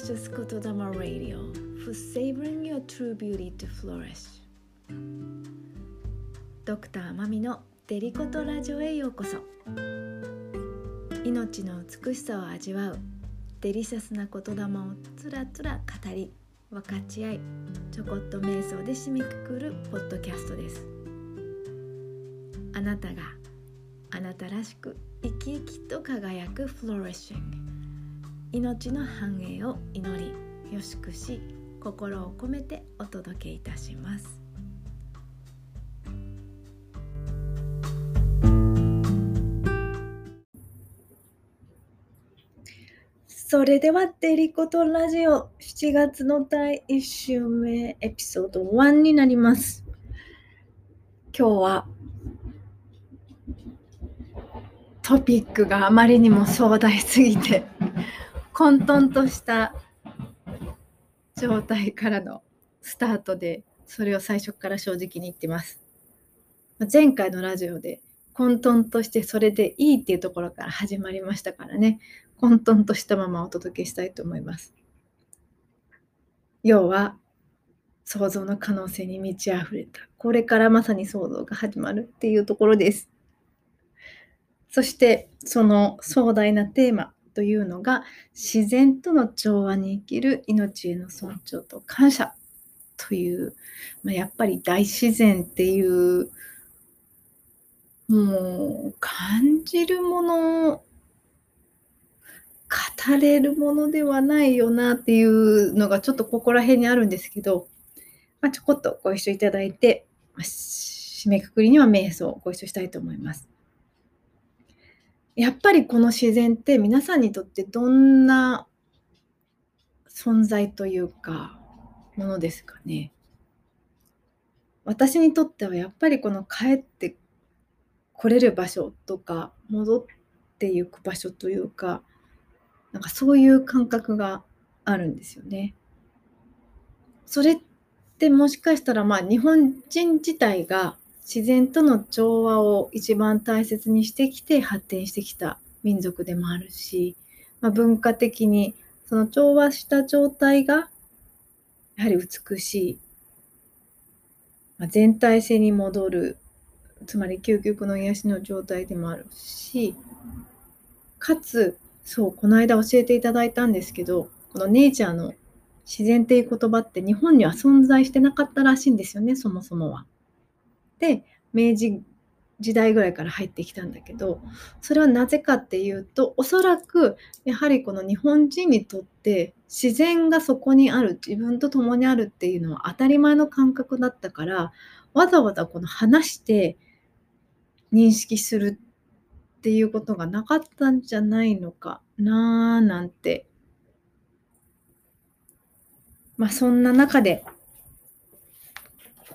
Precious Kotodama Radio for savoring your true beauty to flourish. ドクターマミのデリコトラジオへようこそ命の美しさを味わうデリシャスな言霊をつらつら語り分かち合いちょこっと瞑想で締めくくるポッドキャストですあなたがあなたらしく生き生きと輝くフローレッシング命の繁栄を祈りよしくし心を込めてお届けいたします。それではデリコとラジオ7月の第1週目エピソード1になります。今日はトピックがあまりにも壮大すぎて混沌とした状態からのスタートでそれを最初から正直に言ってます。前回のラジオで混沌としてそれでいいっていうところから始まりましたからね。混沌としたままお届けしたいと思います。要は想像の可能性に満ち溢れた。これからまさに想像が始まるっていうところです。そしてその壮大なテーマ。というのが自然との調和に生きる命への尊重と感謝という、まあ、やっぱり大自然っていうもう感じるもの語れるものではないよなっていうのがちょっとここら辺にあるんですけど、まあ、ちょこっとご一緒いただいて、締めくくりには瞑想をご一緒したいと思います。やっぱりこの自然って皆さんにとってどんな存在というかものですかね。私にとってはやっぱりこの帰って来れる場所とか戻っていく場所というかなんかそういう感覚があるんですよね。それってもしかしたらまあ日本人自体が自然との調和を一番大切にしてきて発展してきた民族でもあるし、まあ、文化的にその調和した状態がやはり美しい、まあ、全体性に戻るつまり究極の癒しの状態でもあるしかつそうこの間教えていただいたんですけどこのネイチャーの自然っていう言葉って日本には存在してなかったらしいんですよねそもそもは。で明治時代ぐらいから入ってきたんだけどそれはなぜかっていうとおそらくやはりこの日本人にとって自然がそこにある自分と共にあるっていうのは当たり前の感覚だったからわざわざこの話して認識するっていうことがなかったんじゃないのかなーなんて。まあそんな中で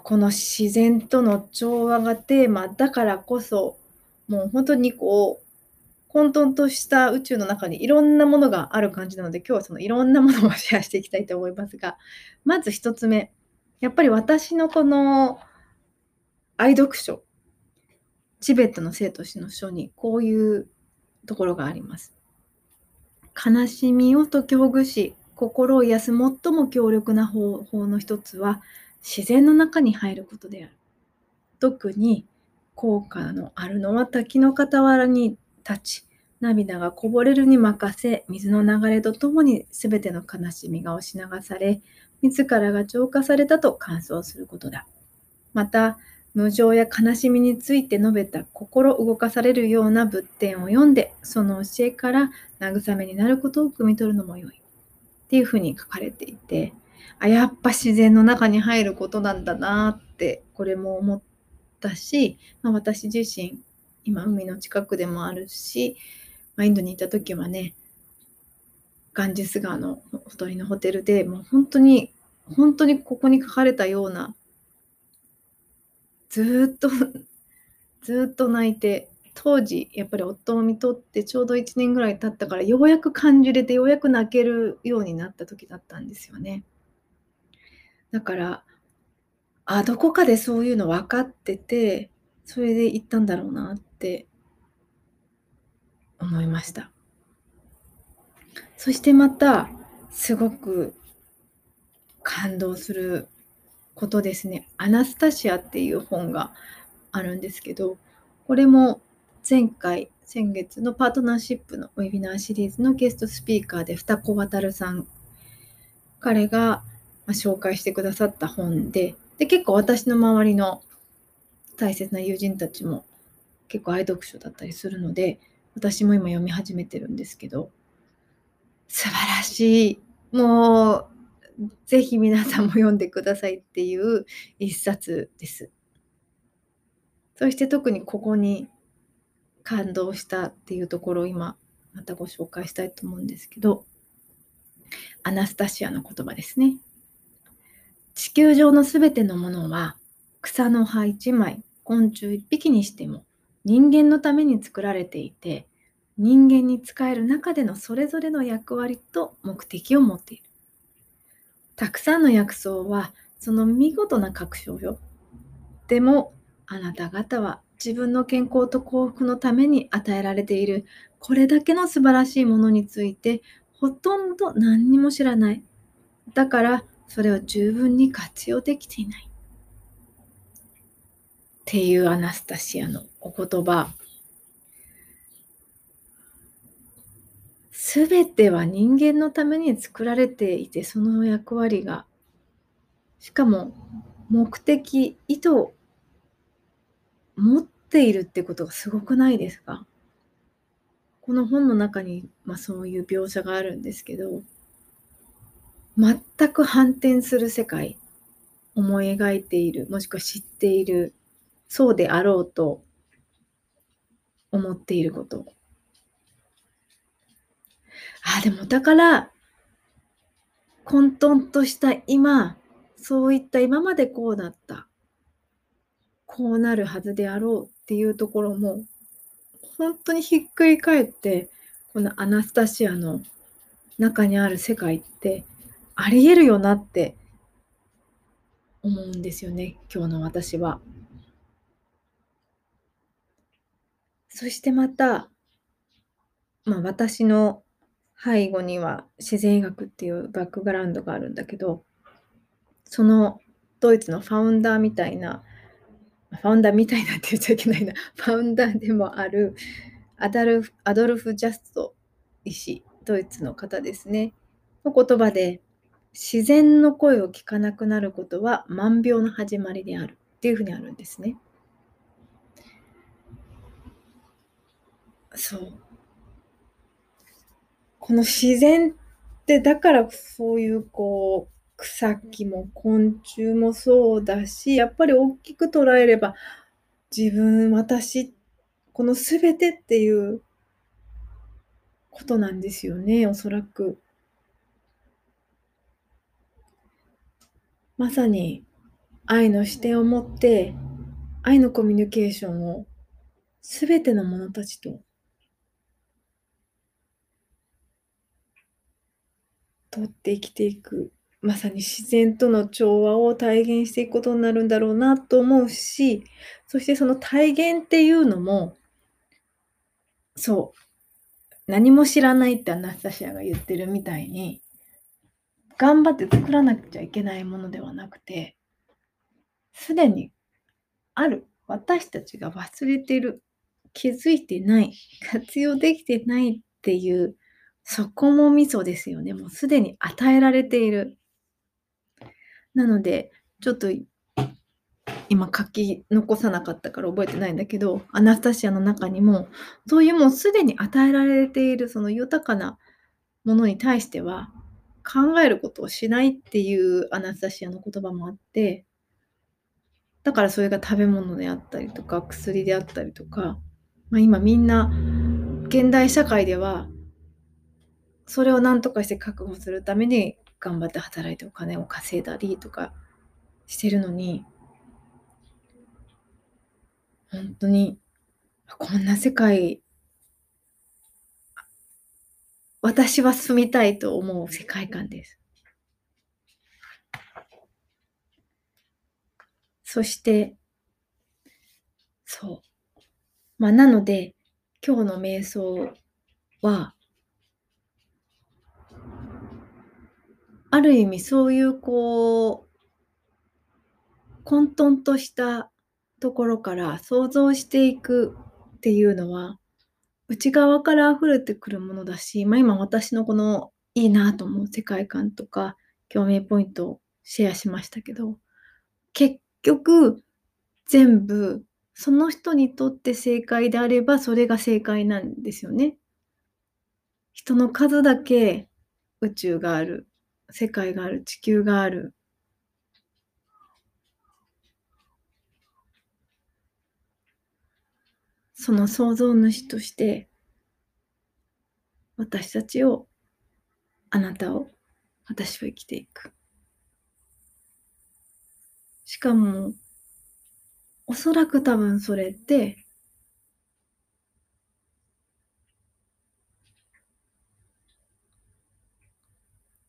この自然との調和がテーマだからこそもう本当にこう混沌とした宇宙の中にいろんなものがある感じなので今日はそのいろんなものをシェアしていきたいと思いますがまず1つ目やっぱり私のこの愛読書チベットの生と死の書にこういうところがあります。悲しみを解きほぐし心を癒す最も強力な方法の一つは自然の中に入ることである。特に効果のあるのは滝の傍らに立ち、涙がこぼれるに任せ、水の流れとともに全ての悲しみが押し流され、自らが浄化されたと感想することだ。また、無常や悲しみについて述べた心動かされるような仏典を読んで、その教えから慰めになることを汲み取るのも良い。っていうふうに書かれていて、あやっぱ自然の中に入ることなんだなってこれも思ったし、まあ、私自身今海の近くでもあるし、まあ、インドに行った時はねガンジス川のほとりのホテルでもう本当に本当にここに書かれたようなずっとずっと泣いて当時やっぱり夫を見とってちょうど1年ぐらい経ったからようやく感じれてようやく泣けるようになった時だったんですよね。だから、あ、どこかでそういうの分かってて、それで行ったんだろうなって思いました。そしてまた、すごく感動することですね。アナスタシアっていう本があるんですけど、これも前回、先月のパートナーシップのウェビナーシリーズのゲストスピーカーで二子渡さん、彼が紹介してくださった本で、で結構私の周りの大切な友人たちも結構愛読書だったりするので、私も今読み始めてるんですけど、素晴らしい。もう、ぜひ皆さんも読んでくださいっていう一冊です。そして特にここに感動したっていうところを今またご紹介したいと思うんですけど、アナスタシアの言葉ですね。地球上のすべてのものは草の葉一枚、昆虫一匹にしても人間のために作られていて、人間に使える中でのそれぞれの役割と目的を持っている。たくさんの薬草はその見事な確証よ。でもあなた方は自分の健康と幸福のために与えられているこれだけの素晴らしいものについてほとんど何にも知らない。だからそれを十分に活用できていない。っていうアナスタシアのお言葉。すべては人間のために作られていて、その役割が、しかも目的、意図を持っているってことがすごくないですか？この本の中に、まあ、そういう描写があるんですけど、全く反転する世界、思い描いている、もしくは知っている、そうであろうと思っていること。あ、でもだから、混沌とした今、そういった今までこうだった。こうなるはずであろうっていうところも、本当にひっくり返って、このアナスタシアの中にある世界ってありえるよなって。思うんですよね、今日の私は。そしてまた、まあ、私の背後には自然医学っていうバックグラウンドがあるんだけど、そのドイツのファウンダーみたいな、ファウンダーみたいなって言っちゃいけないな、ファウンダーでもあるアダルアドルフ・ジャスト医師、ドイツの方ですね、の言葉で、自然の声を聞かなくなることは万病の始まりであるっていうふうにあるんですね。そう。この自然ってだからそういうこう草木も昆虫もそうだしやっぱり大きく捉えれば自分私この全てっていうことなんですよねおそらく。まさに愛の視点を持って愛のコミュニケーションをすべての者たちと取って生きていくまさに自然との調和を体現していくことになるんだろうなと思うしそしてその体現っていうのもそう何も知らないってアナスタシアが言ってるみたいに頑張って作らなくちゃいけないものではなくて、すでにある。私たちが忘れてる。気づいてない。活用できてないっていう、そこもミソですよね。もうすでに与えられている。なので、ちょっと今書き残さなかったから覚えてないんだけど、アナスタシアの中にも、そういうもうすでに与えられているその豊かなものに対しては、考えることをしないっていうアナスタシアの言葉もあってだからそれが食べ物であったりとか薬であったりとか、まあ、今みんな現代社会ではそれを何とかして確保するために頑張って働いてお金を稼いだりとかしてるのに本当にこんな世界私は住みたいと思う世界観です。そして、そう。まあ、なので、今日の瞑想は、ある意味そういうこう混沌としたところから想像していくっていうのは内側から溢れてくるものだし、まあ、今私のこのいいなと思う世界観とか共鳴ポイントをシェアしましたけど結局全部その人にとって正解であればそれが正解なんですよね。人の数だけ宇宙がある世界がある地球があるその創造主として私たちをあなたを私は生きていく。しかもおそらく多分それって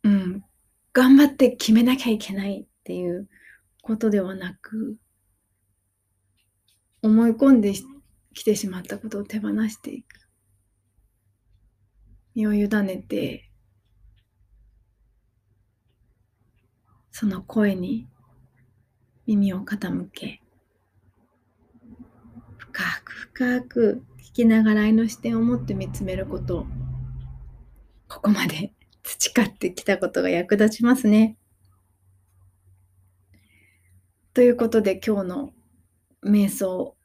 うん頑張って決めなきゃいけないっていうことではなく思い込んできてしまったことを手放していく身を委ねてその声に耳を傾け深く深く聞きながら愛の視点を持って見つめることここまで 培ってきたことが役立ちますね。ということで今日の瞑想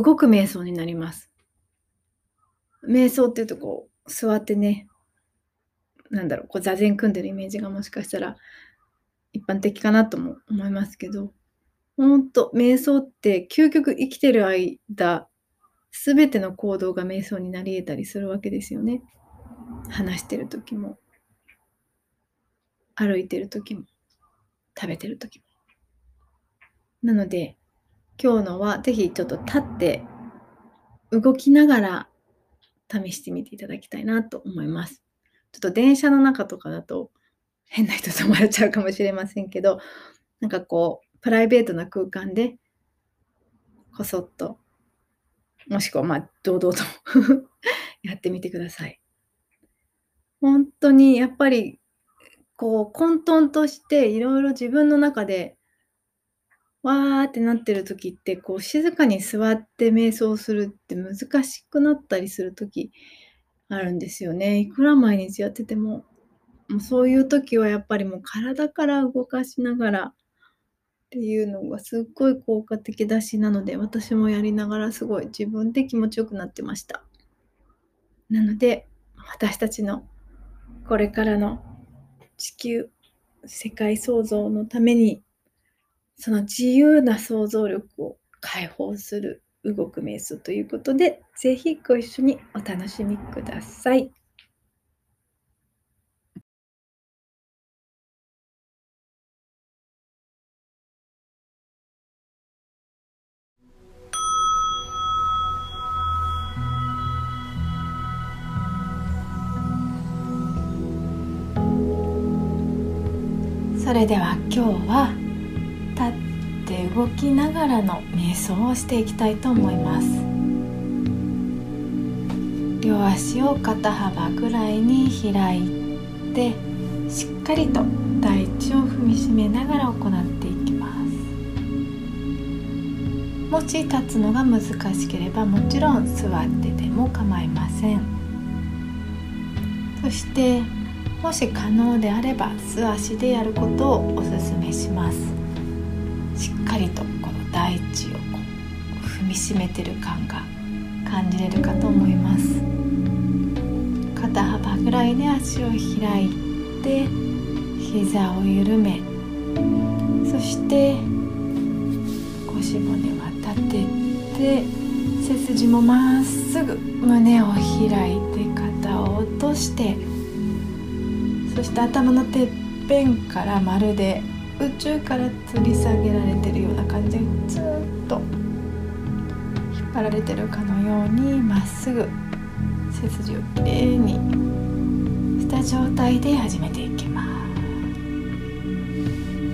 動く瞑想になります。瞑想っていうとこう座ってねなんだろうこう座禅組んでるイメージがもしかしたら一般的かなとも思いますけど本当瞑想って究極生きてる間全ての行動が瞑想になり得たりするわけですよね。話してる時も歩いてる時も食べてる時も。なので今日のはぜひちょっと立って動きながら試してみていただきたいなと思います。ちょっと電車の中とかだと変な人と思われちゃうかもしれませんけどなんかこうプライベートな空間で、こそっと、もしくはまあ、堂々と やってみてください。本当にやっぱり、こう、混沌としていろいろ自分の中で、わーってなってる時って、こう、静かに座って瞑想するって難しくなったりする時あるんですよね。いくら毎日やってても、もうそういう時はやっぱりもう体から動かしながら、っていうのがすっごい効果的だしなので私もやりながらすごい自分で気持ちよくなってましたなので私たちのこれからの地球世界創造のためにその自由な想像力を解放する動く瞑想ということで是非ご一緒にお楽しみください。それでは今日は動きながらの瞑想をしていきたいと思います。両足を肩幅ぐらいに開いてしっかりと大地を踏みしめながら行っていきます。もし立つのが難しければもちろん座ってても構いません。そしてもし可能であれば素足でやることをおすすめします。しっかりとこの大地をこう踏みしめてる感が感じれるかと思います。肩幅ぐらいで足を開いて膝を緩めそして腰骨は立てて背筋もまっすぐ胸を開いて肩を落としてそして頭のてっぺんからまるで宇宙から吊り下げられてるような感じでずっと引っ張られてるかのようにまっすぐ背筋をきれいにした状態で始めていきます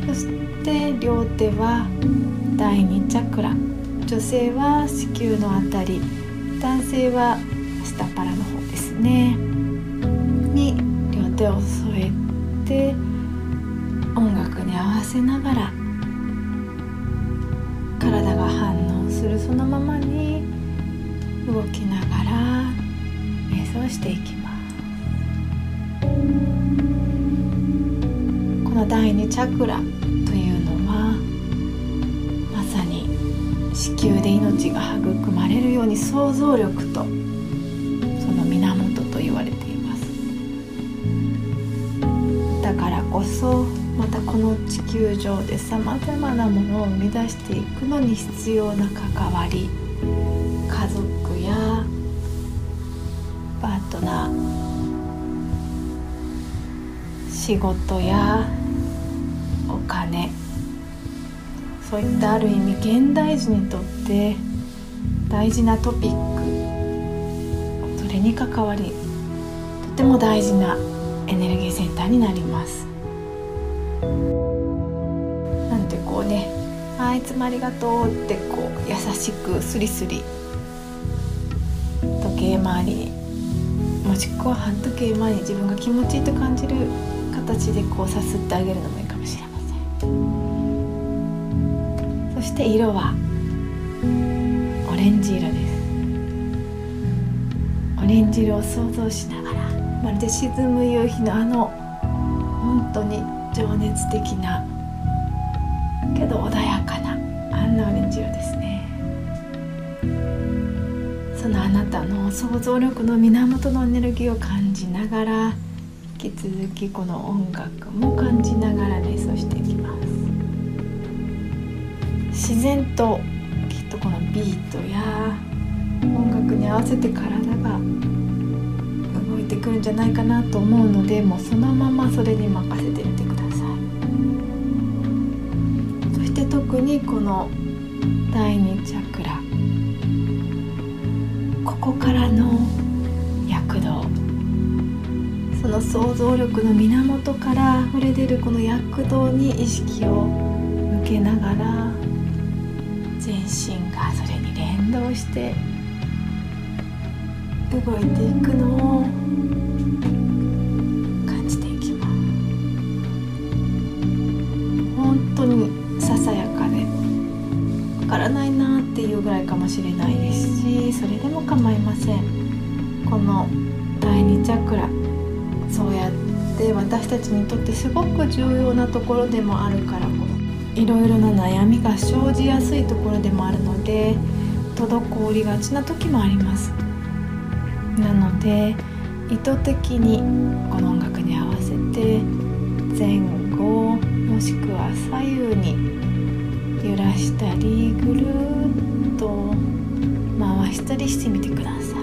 そして両手は第2チャクラ女性は子宮のあたり男性は下腹の方ですねに両手を添えて音楽に合わせながら体が反応するそのままに動きながら瞑想していきます。この第二チャクラというのはまさに子宮で命が育まれるように想像力とその源と言われています。だからこそまたこの地球上でさまざまなものを生み出していくのに必要な関わり。家族やパートナー仕事やお金。そういったある意味現代人にとって大事なトピック。それに関わりとても大事なエネルギーセンターになります。なんでこうね「あいつもありがとう」ってこう優しくスリスリ時計回りにもしくは半時計回りに自分が気持ちいいと感じる形でこうさすってあげるのもいいかもしれません。そして色はオレンジ色です。オレンジ色を想像しながらまるで沈む夕日のあの本当に情熱的なけど穏やかなあんなオレンジ色ですね。そのあなたの想像力の源のエネルギーを感じながら引き続きこの音楽も感じながら瞑想していきます。自然ときっとこのビートや音楽に合わせて体が動いてくるんじゃないかなと思うのでもうそのままそれに任せにこの第二チャクラ。ここからの躍動。その想像力の源から溢れ出るこの躍動に意識を向けながら全身がそれに連動して動いていくのを感じていきます。本当にからないなっていうぐらいかもしれないですしそれでも構いません。この第二チャクラ。そうやって私たちにとってすごく重要なところでもあるからいろいろな悩みが生じやすいところでもあるので滞りがちな時もあります。なので意図的にこの音楽に合わせて前後もしくは左右に揺らしたりぐるっと回したりしてみてください。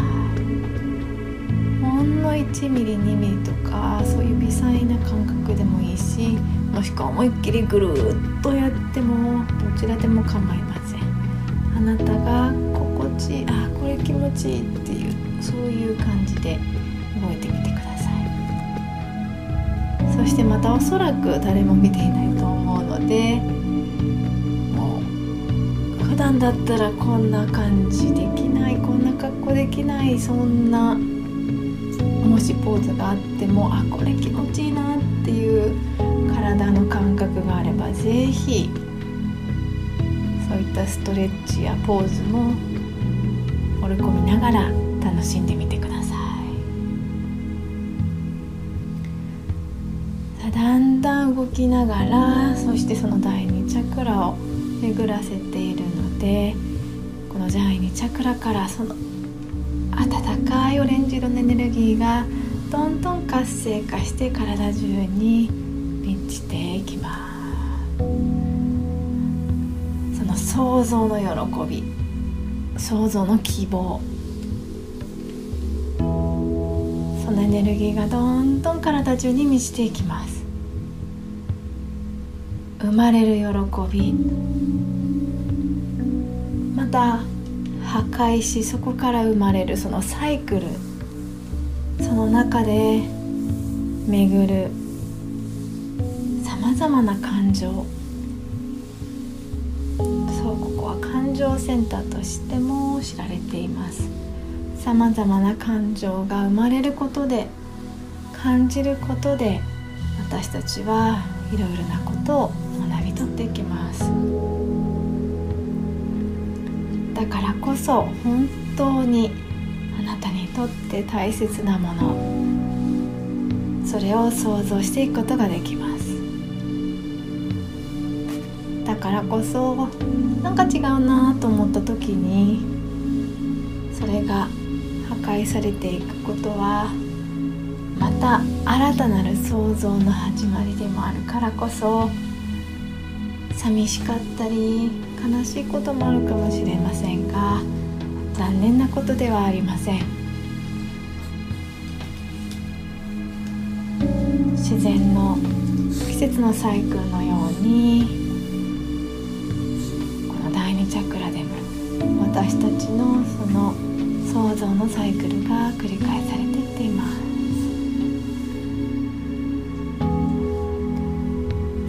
ほんの1ミリ2ミリとかそういう微細な感覚でもいいしもしくは思いっきりぐるっとやってもどちらでも構いません。あなたが心地いいあこれ気持ちいいっていうそういう感じで動いてみてください。そしてまたおそらく誰も見ていないと思うので普段だったらこんな感じできないこんな格好できないそんなもしポーズがあってもあこれ気持ちいいなっていう体の感覚があれば是非そういったストレッチやポーズも織り込みながら楽しんでみてくださいさだんだん動きながらそしてその第二チャクラを巡らせているの。でこの第二チャクラからその温かいオレンジ色のエネルギーがどんどん活性化して体中に満ちていきます。その想像の喜び想像の希望。そのエネルギーがどんどん体中に満ちていきます。生まれる喜びた破壊しそこから生まれるそのサイクルその中で巡るさまざまな感情。そうここは感情センターとしても知られています。さまざまな感情が生まれることで感じることで私たちはいろいろなことを学び取っていきます。だからこそ本当にあなたにとって大切なもの。それを想像していくことができます。だからこそなんか違うなと思った時にそれが破壊されていくことはまた新たなる創造の始まりでもあるからこそ寂しかったり悲しいこともあるかもしれませんが残念なことではありません。自然の季節のサイクルのようにこの第二チャクラでも私たちのその創造のサイクルが繰り返されていっています。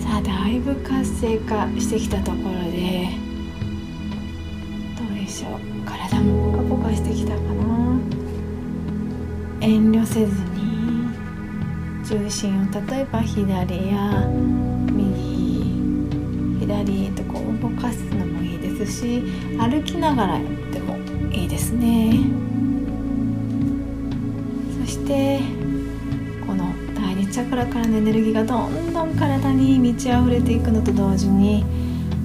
さあだいぶ活性化してきたところでしょう。体もポカポカしてきたかな。遠慮せずに重心を例えば左や右左とこう動かすのもいいですし歩きながらやってもいいですね。そしてこの第二チャクラからのエネルギーがどんどん体に満ち溢れていくのと同時に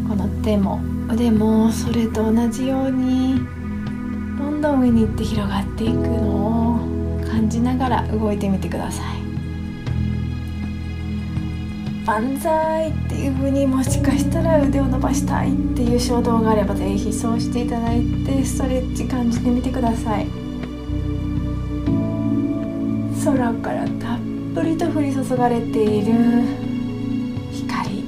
この手も腕もそれと同じようにどんどん上に行って広がっていくのを感じながら動いてみてください。万歳っていう風にもしかしたら腕を伸ばしたいっていう衝動があればぜひそうしていただいてストレッチ感じてみてください。空からたっぷりと降り注がれている光。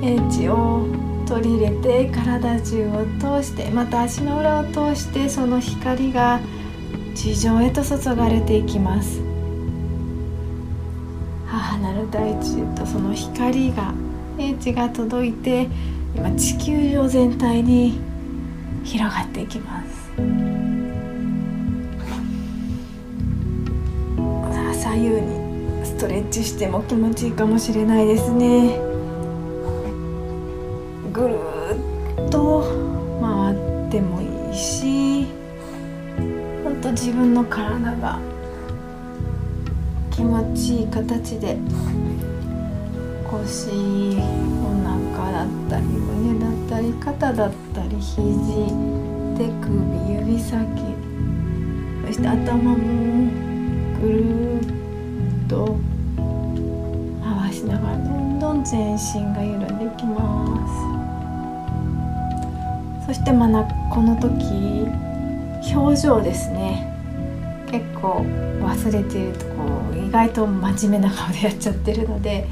英知を取り入れて体中を通してまた足の裏を通してその光が地上へと注がれていきます。母なる大地とその光が英知が届いて今地球上全体に広がっていきます。左右にストレッチしても気持ちいいかもしれないですね。ぐるっと回ってもいいし本当自分の体が気持ちいい形で腰お腹だったり胸だったり肩だったり肘手首指先そして頭もぐるっと回しながらどんどん全身が緩んでいきます。そしてまなこの時表情ですね。結構忘れてるとこう意外と真面目な顔でやっちゃってるので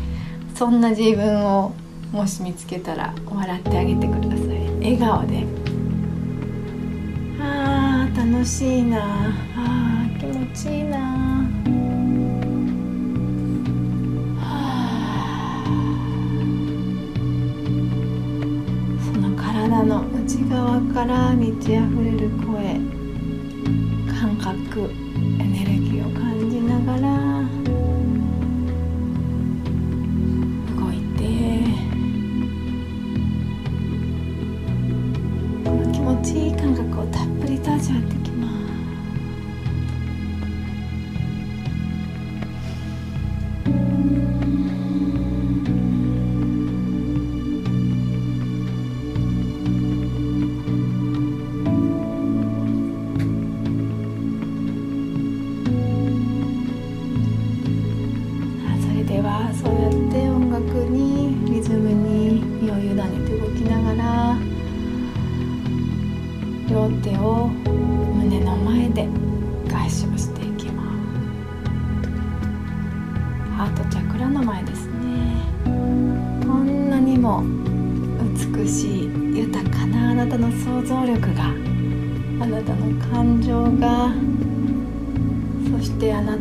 そんな自分をもし見つけたら笑ってあげてください。笑顔で。あー楽しいな。あー気持ちいいな。はあ。その体の内側から満ち溢れる声。感覚。エネルギーを感じながら。動いて。気持ちいい感覚をたっぷりと味わってきます。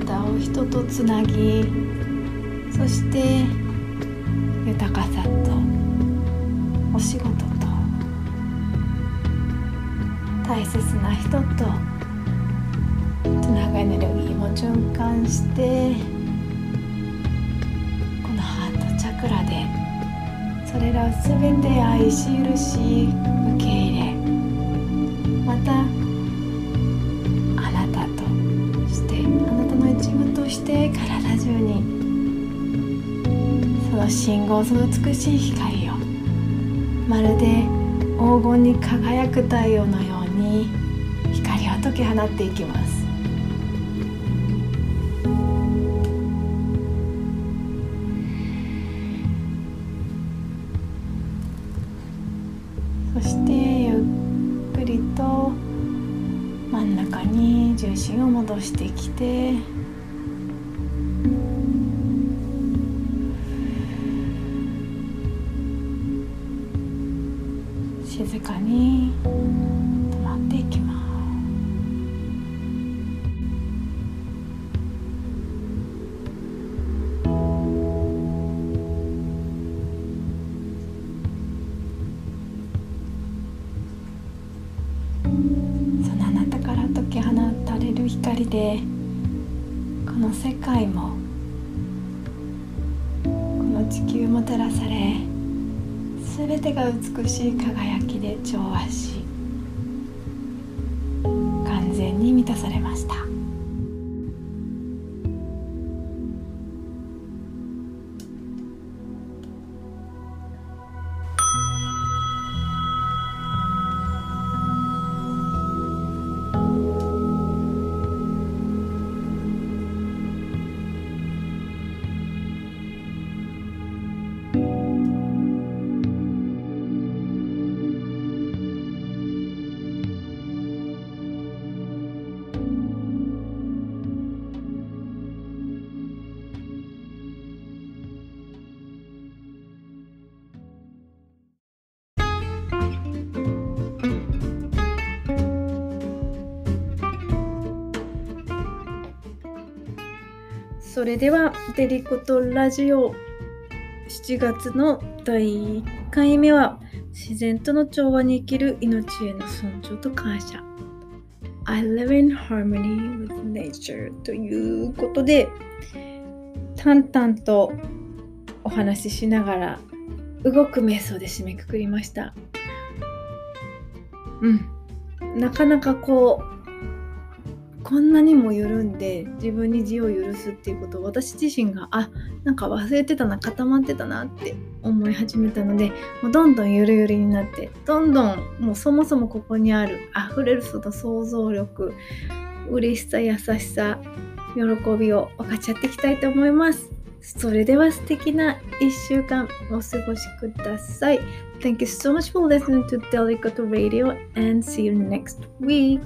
たを人とつなぎそして豊かさとお仕事と大切な人とつながエネルギーも循環してこのハー桜でそれらを全て愛し許し受け入れまたして体中にその信号その美しい光をまるで黄金に輝く太陽のように光を解き放っていきます。そしてゆっくりと真ん中に重心を戻してきて静かに止まっていきます。そのあなたから解き放たれる光でこの世界もこの地球も照らされ全てが美しい輝きで調和しそれではデリコとラジオ。7月の第1回目は自然との調和に生きる命への尊重と感謝。I live in harmony with nature ということで淡々とお話ししながら動く瞑想で締めくくりました。うん。なかなかこうこんなにも緩んで自分に自を許すっていうことを私自身があなんか忘れてたな固まってたなって思い始めたのでもうどんどんゆるゆるになってどんどんもうそもそもここにある溢れるその想像力嬉しさ優しさ喜びを分かち合っていきたいと思います。それでは素敵な1週間お過ごしください。Thank you so much for listening to Delicato Radio and see you next week.